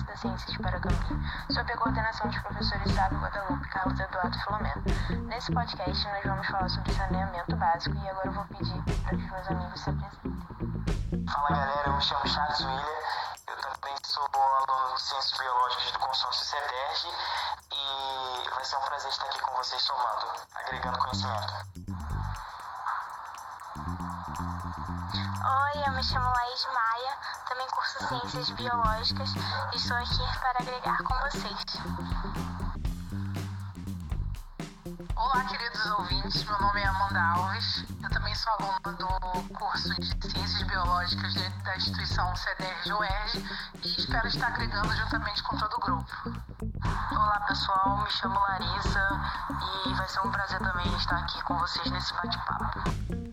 oferecido pelo Espaço das Ciências para Campi, sob a coordenação dos professores Sábio Guadalupe e Carlos Eduardo Filomeno. Nesse podcast, nós vamos falar sobre saneamento básico e agora eu vou pedir para que os meus amigos se apresentem. Fala galera, eu me chamo Charles Willer, eu também sou aluno de Ciências Biológicas do consórcio CEDERJ e vai ser um prazer estar aqui com vocês somando, agregando conhecimento. Oi, eu me chamo Laís Maia, também curso Ciências Biológicas e estou aqui para agregar com vocês. Olá, queridos ouvintes, meu nome é Amanda Alves, eu também sou aluna do curso de Ciências Biológicas da instituição CEDERJ-UERJ e espero estar agregando juntamente com todo o grupo. Olá pessoal, me chamo Larissa e vai ser um prazer também estar aqui com vocês nesse bate-papo.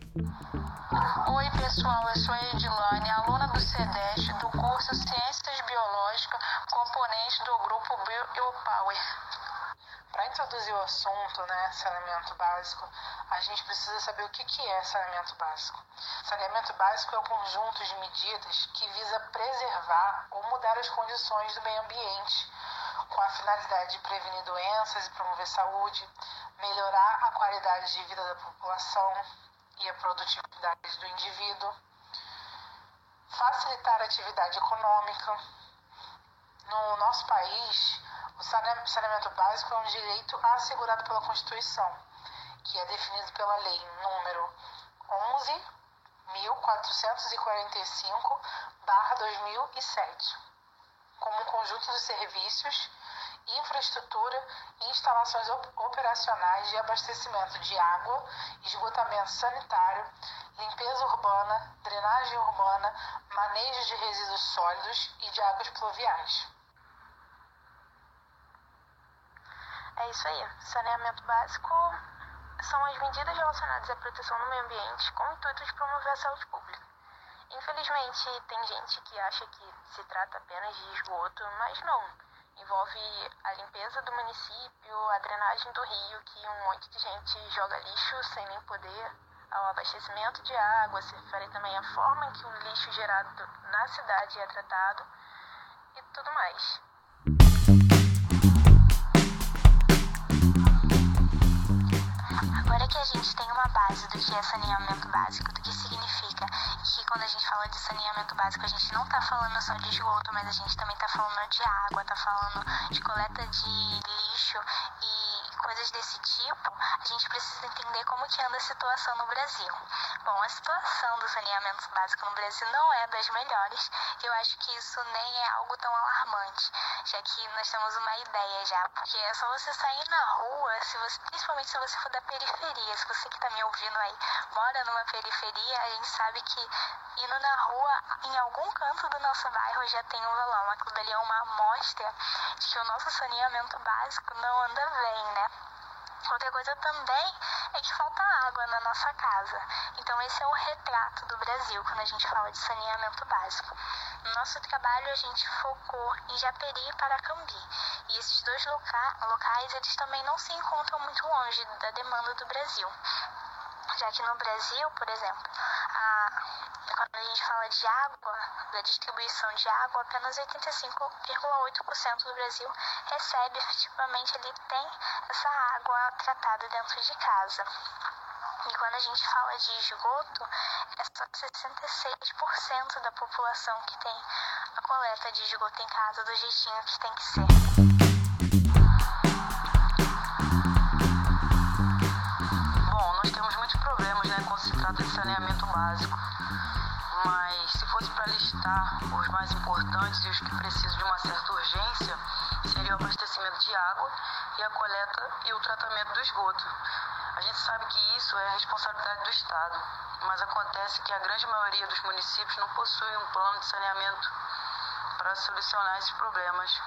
Oi pessoal, eu sou a Edilane, aluna do CEDEST do curso Ciências Biológicas, componente do grupo BioPower. Para introduzir o assunto, né, saneamento básico, a gente precisa saber o que, que é saneamento básico. Saneamento básico é o conjunto de medidas que visa preservar ou mudar as condições do meio ambiente, com a finalidade de prevenir doenças e promover saúde, melhorar a qualidade de vida da população, e a produtividade do indivíduo, facilitar a atividade econômica. No nosso país, o saneamento básico é um direito assegurado pela Constituição, que é definido pela Lei número 11.445-2007, como um conjunto de serviços infraestrutura e instalações operacionais de abastecimento de água, esgotamento sanitário, limpeza urbana, drenagem urbana, manejo de resíduos sólidos e de águas pluviais. É isso aí. Saneamento básico são as medidas relacionadas à proteção do meio ambiente com o intuito de promover a saúde pública. Infelizmente, tem gente que acha que se trata apenas de esgoto, mas não envolve a limpeza do município, a drenagem do rio, que um monte de gente joga lixo sem nem poder, ao abastecimento de água, se refere também à forma em que o lixo gerado na cidade é tratado e tudo mais. Que a gente tem uma base do que é saneamento básico, do que significa que quando a gente fala de saneamento básico, a gente não está falando só de esgoto, mas a gente também está falando de água, está falando de coleta de lixo e coisas desse tipo, a gente precisa entender como que anda a situação no Brasil. Bom, a situação do saneamento básico no Brasil não é das melhores, e eu acho que isso nem é algo tão alarmante, já que nós temos uma ideia já, porque é só você sair na rua, se você, principalmente se você for da periferia, se você que está me ouvindo aí mora numa periferia, a gente sabe que indo na rua, em algum canto do nosso bairro já tem um valão. Aquilo dali é uma amostra de que o nosso saneamento básico não anda bem, né? Outra coisa também é que falta água na nossa casa. Então esse é o retrato do Brasil quando a gente fala de saneamento básico. No nosso trabalho a gente focou em Japeri e Paracambi. E esses dois loca locais eles também não se encontram muito longe da demanda do Brasil. Já que no Brasil, por exemplo, a, quando a gente fala de água, da distribuição de água, apenas 85,8% do Brasil recebe efetivamente, ele tem essa água tratada dentro de casa. E quando a gente fala de esgoto, é só 66% da população que tem a coleta de esgoto em casa do jeitinho que tem que ser. Saneamento básico. Mas se fosse para listar os mais importantes e os que precisam de uma certa urgência, seria o abastecimento de água e a coleta e o tratamento do esgoto. A gente sabe que isso é responsabilidade do Estado, mas acontece que a grande maioria dos municípios não possui um plano de saneamento para solucionar esses problemas.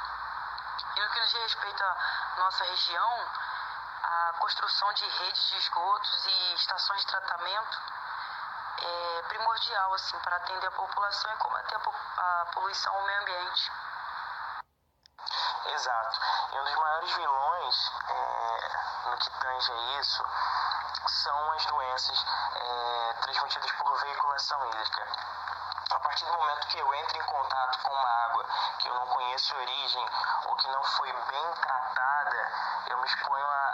E no que diz respeito à nossa região, a construção de redes de esgotos e estações de tratamento é primordial assim, para atender a população e combater a, poluição ao meio ambiente. Exato. E um dos maiores vilões é, no que tange a isso são as doenças é, transmitidas por veiculação hídrica. A partir do momento que eu entro em contato com uma água que eu não conheço a origem ou que não foi bem tratada, eu me exponho a,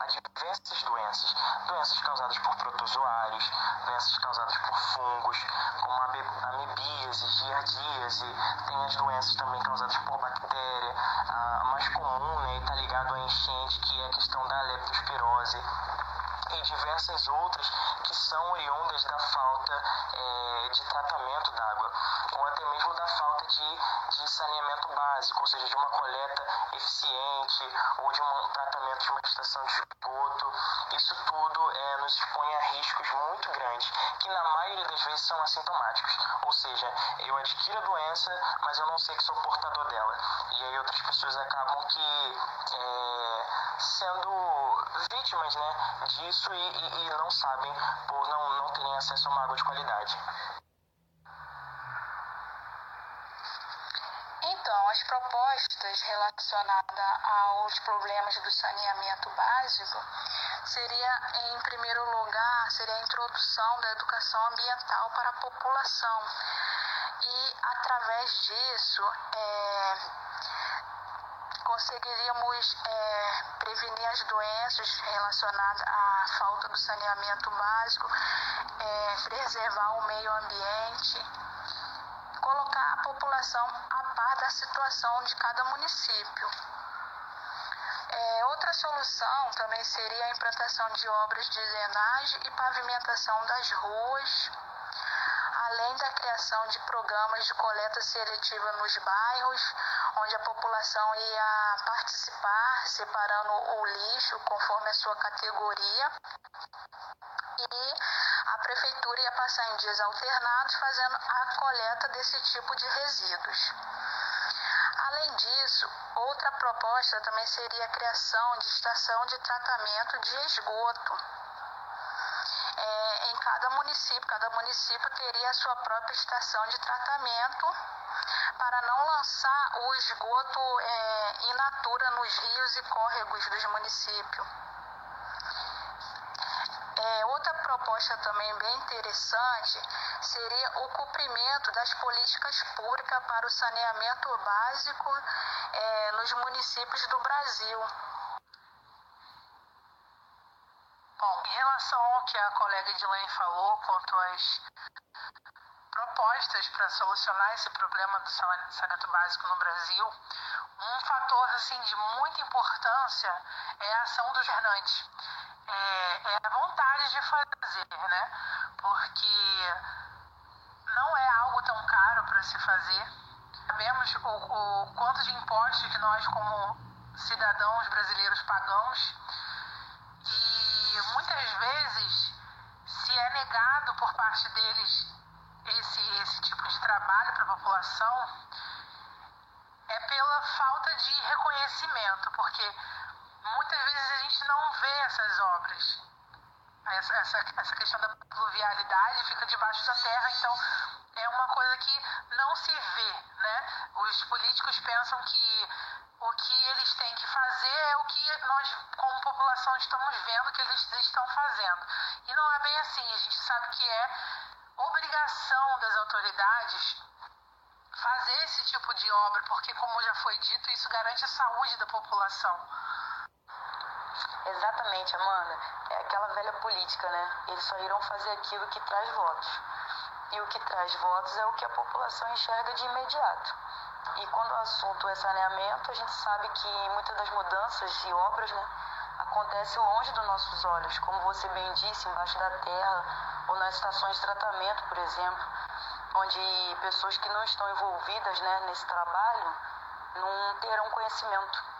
a, diversas doenças. Doenças causadas por protozoários, doenças causadas por fungos, como a amebíase, giardíase, tem as doenças também causadas por bactéria, a mais comum né, está ligado à enchente, que é a questão da leptospirose e diversas outras que são oriundas da falta é, de tratamento da água, ou até mesmo da falta de, de saneamento básico, ou seja, de uma coleta eficiente ou de um tratamento de uma estação de esgoto. Isso tudo é, nos expõe a riscos muito grandes, que na maioria das vezes são assintomáticos, ou seja, eu adquiro a doença, mas eu não sei que sou portador dela. E aí outras pessoas acabam que é, sendo vítimas né, disso e, e, e não sabem por não, não terem acesso a uma água de qualidade. Então, as propostas relacionadas aos problemas do saneamento básico seria, em primeiro lugar, seria a introdução da educação ambiental para a população. E, através disso, é, conseguiríamos é, prevenir as doenças relacionadas à falta do saneamento básico, é, preservar o meio ambiente, colocar a população a par da situação de cada município. É, outra solução também seria a implantação de obras de drenagem e pavimentação das ruas, além da criação de programas de coleta seletiva nos bairros, onde a população ia participar, separando o lixo conforme a sua categoria. E a prefeitura ia passar em dias alternados fazendo a coleta desse tipo de resíduos. Além disso, outra proposta também seria a criação de estação de tratamento de esgoto. É, em cada município, cada município teria a sua própria estação de tratamento para não lançar o esgoto é, in natura nos rios e córregos dos municípios. É, outra proposta também bem interessante seria o cumprimento das políticas públicas para o saneamento básico é, nos municípios do Brasil. Bom, em relação ao que a colega Edilene falou quanto às propostas para solucionar esse problema do saneamento básico no Brasil, um fator assim de muita importância é a ação dos governantes. É, é a vontade de fazer, né? Porque não é algo tão caro para se fazer. Sabemos o, o quanto de impostos que nós, como cidadãos brasileiros, pagamos. E muitas vezes se é negado por parte deles esse, esse tipo de trabalho para a população é pela falta de reconhecimento, porque muitas vezes a gente não vê essas obras. Essa, essa, essa questão da pluvialidade fica debaixo da terra, então é uma coisa que não se vê, né? Os políticos pensam que o que eles têm que fazer é o que nós, como população, estamos vendo que eles estão fazendo. E não é bem assim, a gente sabe que é obrigação das autoridades fazer esse tipo de obra, porque, como já foi dito, isso garante a saúde da população. Exatamente, Amanda. É aquela velha política, né? Eles só irão fazer aquilo que traz votos. E o que traz votos é o que a população enxerga de imediato. E quando o assunto é saneamento, a gente sabe que muitas das mudanças e obras, né, acontecem longe dos nossos olhos, como você bem disse, embaixo da terra ou nas estações de tratamento, por exemplo, onde pessoas que não estão envolvidas né, nesse trabalho não terão conhecimento.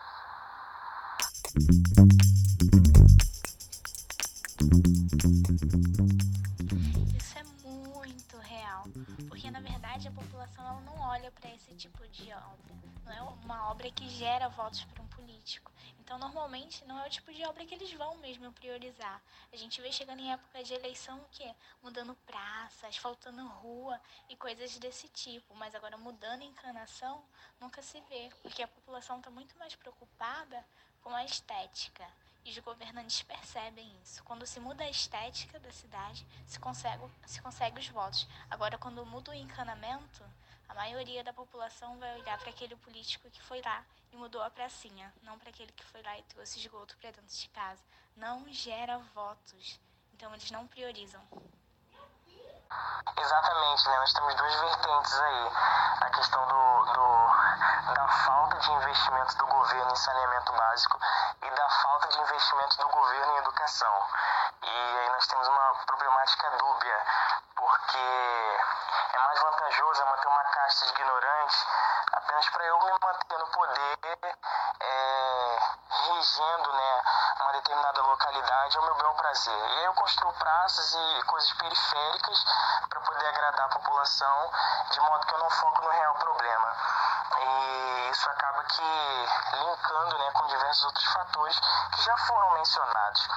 Isso é muito real, porque na verdade a população não olha para esse tipo de obra. Não é uma obra que gera votos para político. Então, normalmente, não é o tipo de obra que eles vão mesmo priorizar. A gente vê chegando em época de eleição o quê? Mudando praça, asfaltando rua e coisas desse tipo. Mas agora, mudando encanação, nunca se vê, porque a população está muito mais preocupada com a estética. E os governantes percebem isso. Quando se muda a estética da cidade, se consegue, se consegue os votos. Agora, quando muda o encanamento, a maioria da população vai olhar para aquele político que foi lá e mudou a pracinha, não para aquele que foi lá e trouxe esgoto para dentro de casa. Não gera votos. Então, eles não priorizam. Exatamente, né? Nós temos duas vertentes aí. A questão do, do, da falta de investimento do governo em saneamento básico e da falta de investimento do governo em educação. E aí nós temos uma problemática dúbia, porque é mais vantajoso manter uma casta de ignorantes apenas para eu me manter no poder, é, regendo né, uma determinada localidade ao meu bel prazer. E aí eu construo praças e coisas periféricas para poder agradar a população, de modo que eu não foco no real problema. E isso acaba que linkando né, com diversos outros fatores que já foram mencionados.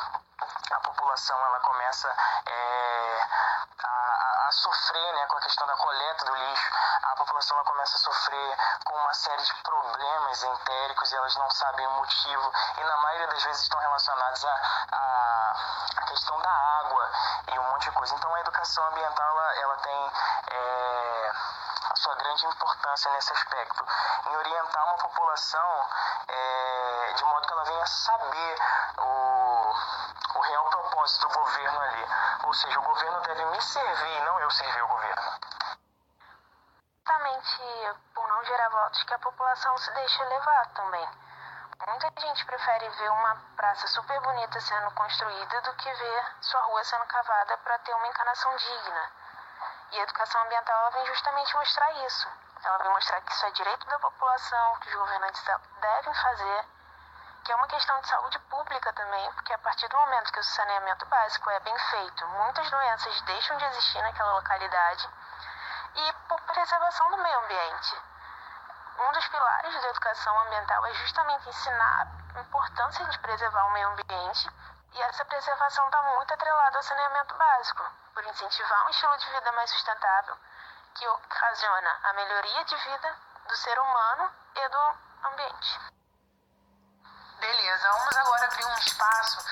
A população ela começa é, sofrer né, com a questão da coleta do lixo, a população ela começa a sofrer com uma série de problemas entéricos e elas não sabem o motivo, e na maioria das vezes estão relacionados à a, a, questão da água e um monte de coisa. Então a educação ambiental ela, ela tem. É, a sua grande importância nesse aspecto, em orientar uma população é, de modo que ela venha saber o, o real propósito do governo ali. Ou seja, o governo deve me servir, não eu servir o governo. Exatamente por não gerar votos que a população se deixa levar também. Muita gente prefere ver uma praça super bonita sendo construída do que ver sua rua sendo cavada para ter uma encanação digna. E a educação ambiental ela vem justamente mostrar isso. Ela vem mostrar que isso é direito da população, que os governantes devem fazer, que é uma questão de saúde pública também, porque a partir do momento que o saneamento básico é bem feito, muitas doenças deixam de existir naquela localidade e por preservação do meio ambiente. Um dos pilares da educação ambiental é justamente ensinar a importância de preservar o meio ambiente e essa preservação está muito atrelada ao saneamento básico, por incentivar um estilo de vida mais sustentável, que ocasiona a melhoria de vida do ser humano e do ambiente. Beleza, vamos agora abrir um espaço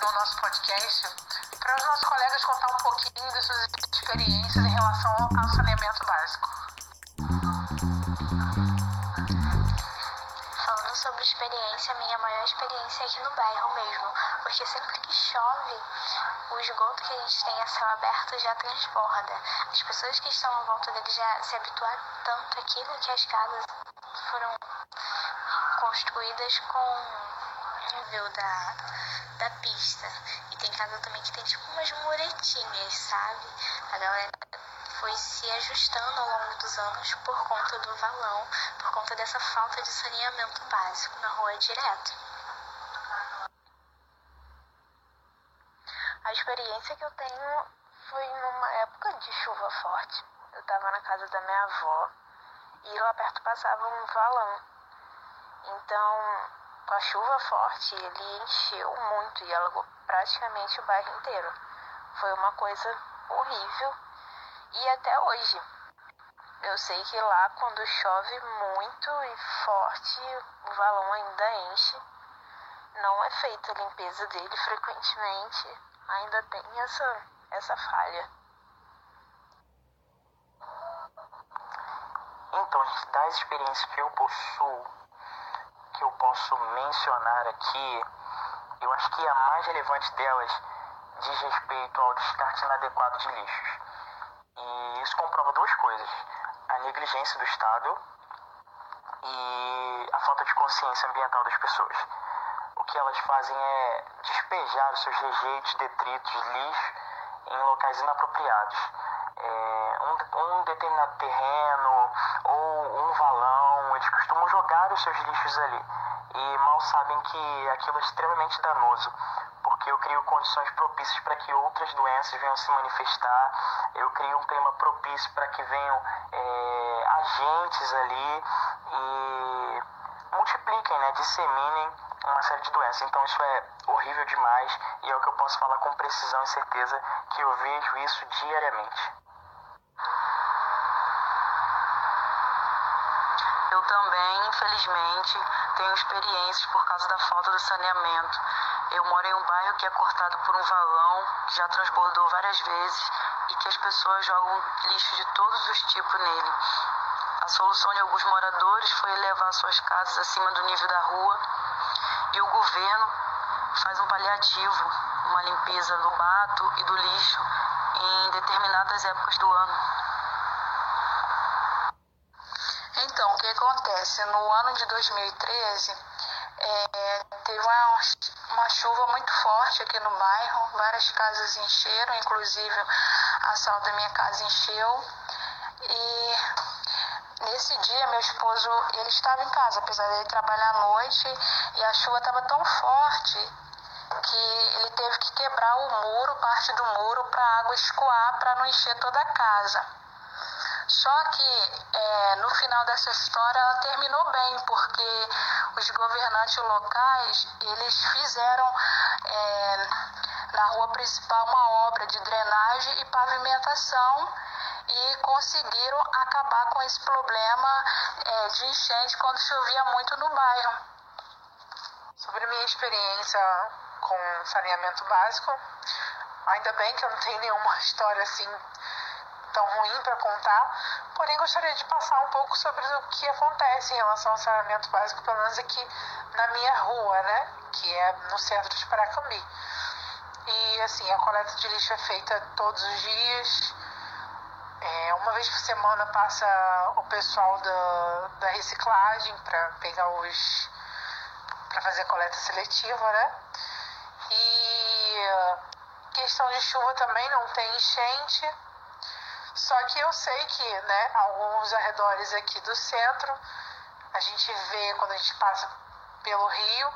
no nosso podcast para os nossos colegas contar um pouquinho das suas experiências em relação ao saneamento básico. Falando sobre experiência, minha maior experiência é aqui no bairro mesmo, porque sempre que chove, o esgoto que a gente tem a céu aberto já transborda. As pessoas que estão à volta dele já se habituaram tanto àquilo que as casas foram construídas com nível da, da pista. E tem casa também que tem tipo umas muretinhas, sabe? A galera foi se ajustando ao longo dos anos por conta do valão, por conta dessa falta de saneamento básico na rua direto. A experiência que eu tenho foi numa época de chuva forte. Eu estava na casa da minha avó e lá perto passava um valão. Então, com a chuva forte, ele encheu muito e alagou praticamente o bairro inteiro. Foi uma coisa horrível e até hoje. Eu sei que lá quando chove muito e forte, o valão ainda enche. Não é feita a limpeza dele frequentemente. Ainda tem essa, essa falha. Então, das experiências que eu possuo, que eu posso mencionar aqui, eu acho que a mais relevante delas diz respeito ao descarte inadequado de lixos. E isso comprova duas coisas: a negligência do Estado e a falta de consciência ambiental das pessoas. O que elas fazem é despejar os seus rejeitos, detritos, lixo em locais inapropriados. É, um, um determinado terreno ou um valão, eles costumam jogar os seus lixos ali e mal sabem que aquilo é extremamente danoso porque eu crio condições propícias para que outras doenças venham se manifestar, eu crio um clima propício para que venham é, agentes ali e multipliquem, né, disseminem uma série de doenças. Então isso é horrível demais e é o que eu posso falar com precisão e certeza que eu vejo isso diariamente. Eu também, infelizmente, tenho experiências por causa da falta de saneamento Eu moro em um bairro que é cortado por um valão, que já transbordou várias vezes e que as pessoas jogam lixo de todos os tipos nele. A solução de alguns moradores foi elevar suas casas acima do nível da rua e o governo faz um paliativo, uma limpeza do mato e do lixo em determinadas épocas do ano. Então, o que acontece? No ano de 2013, é, teve uma, uma chuva muito forte aqui no bairro, várias casas encheram, inclusive a sala da minha casa encheu. E nesse dia meu esposo ele estava em casa, apesar de ele trabalhar à noite, e a chuva estava tão forte que ele teve que quebrar o muro, parte do muro, para a água escoar, para não encher toda a casa. Só que é, no final dessa história ela terminou bem, porque os governantes locais eles fizeram é, na rua principal uma obra de drenagem e pavimentação e conseguiram acabar com esse problema é, de enchente quando chovia muito no bairro. Sobre minha experiência com saneamento básico, ainda bem que eu não tenho nenhuma história assim tão ruim para contar, porém gostaria de passar um pouco sobre o que acontece em relação ao saneamento básico, pelo menos aqui na minha rua, né, que é no centro de Paracambi. E assim, a coleta de lixo é feita todos os dias. É, uma vez por semana passa o pessoal da, da reciclagem para pegar os. para fazer coleta seletiva, né? E questão de chuva também não tem enchente. Só que eu sei que, né, alguns arredores aqui do centro, a gente vê quando a gente passa pelo rio,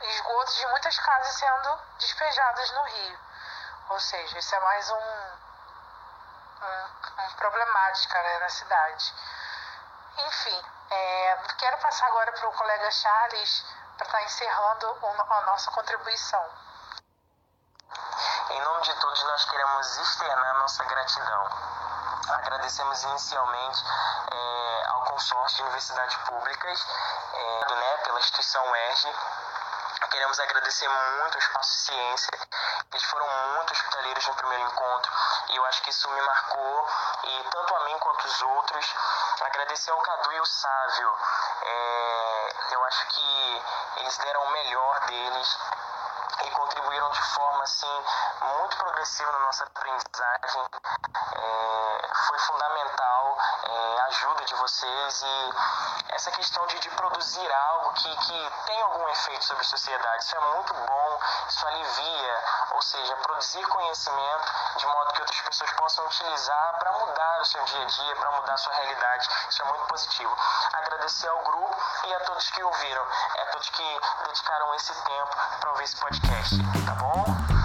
esgotos de muitas casas sendo despejados no rio. Ou seja, isso é mais um, um, um problemática né, na cidade. Enfim, é, quero passar agora para o colega Charles para estar tá encerrando a nossa contribuição. Em nome de todos, nós queremos externar nossa gratidão. Agradecemos inicialmente é, ao consórcio de universidades públicas, é, né, pela instituição UERJ, Queremos agradecer muito ao Espaço Ciência. Eles foram muito hospitaleiros no primeiro encontro e eu acho que isso me marcou, e tanto a mim quanto os outros. Agradecer ao Cadu e ao Sávio. É, eu acho que eles deram o melhor deles e contribuíram de forma assim muito progressiva na nossa aprendizagem. É, foi fundamental é, a ajuda de vocês e essa questão de, de produzir algo que, que tem algum efeito sobre a sociedade. Isso é muito bom, isso alivia, ou seja, produzir conhecimento de modo que outras pessoas possam utilizar para mudar o seu dia a dia, para mudar a sua realidade. Isso é muito positivo. Agradecer ao grupo e a todos que ouviram, a todos que dedicaram esse tempo para ouvir esse podcast, tá bom?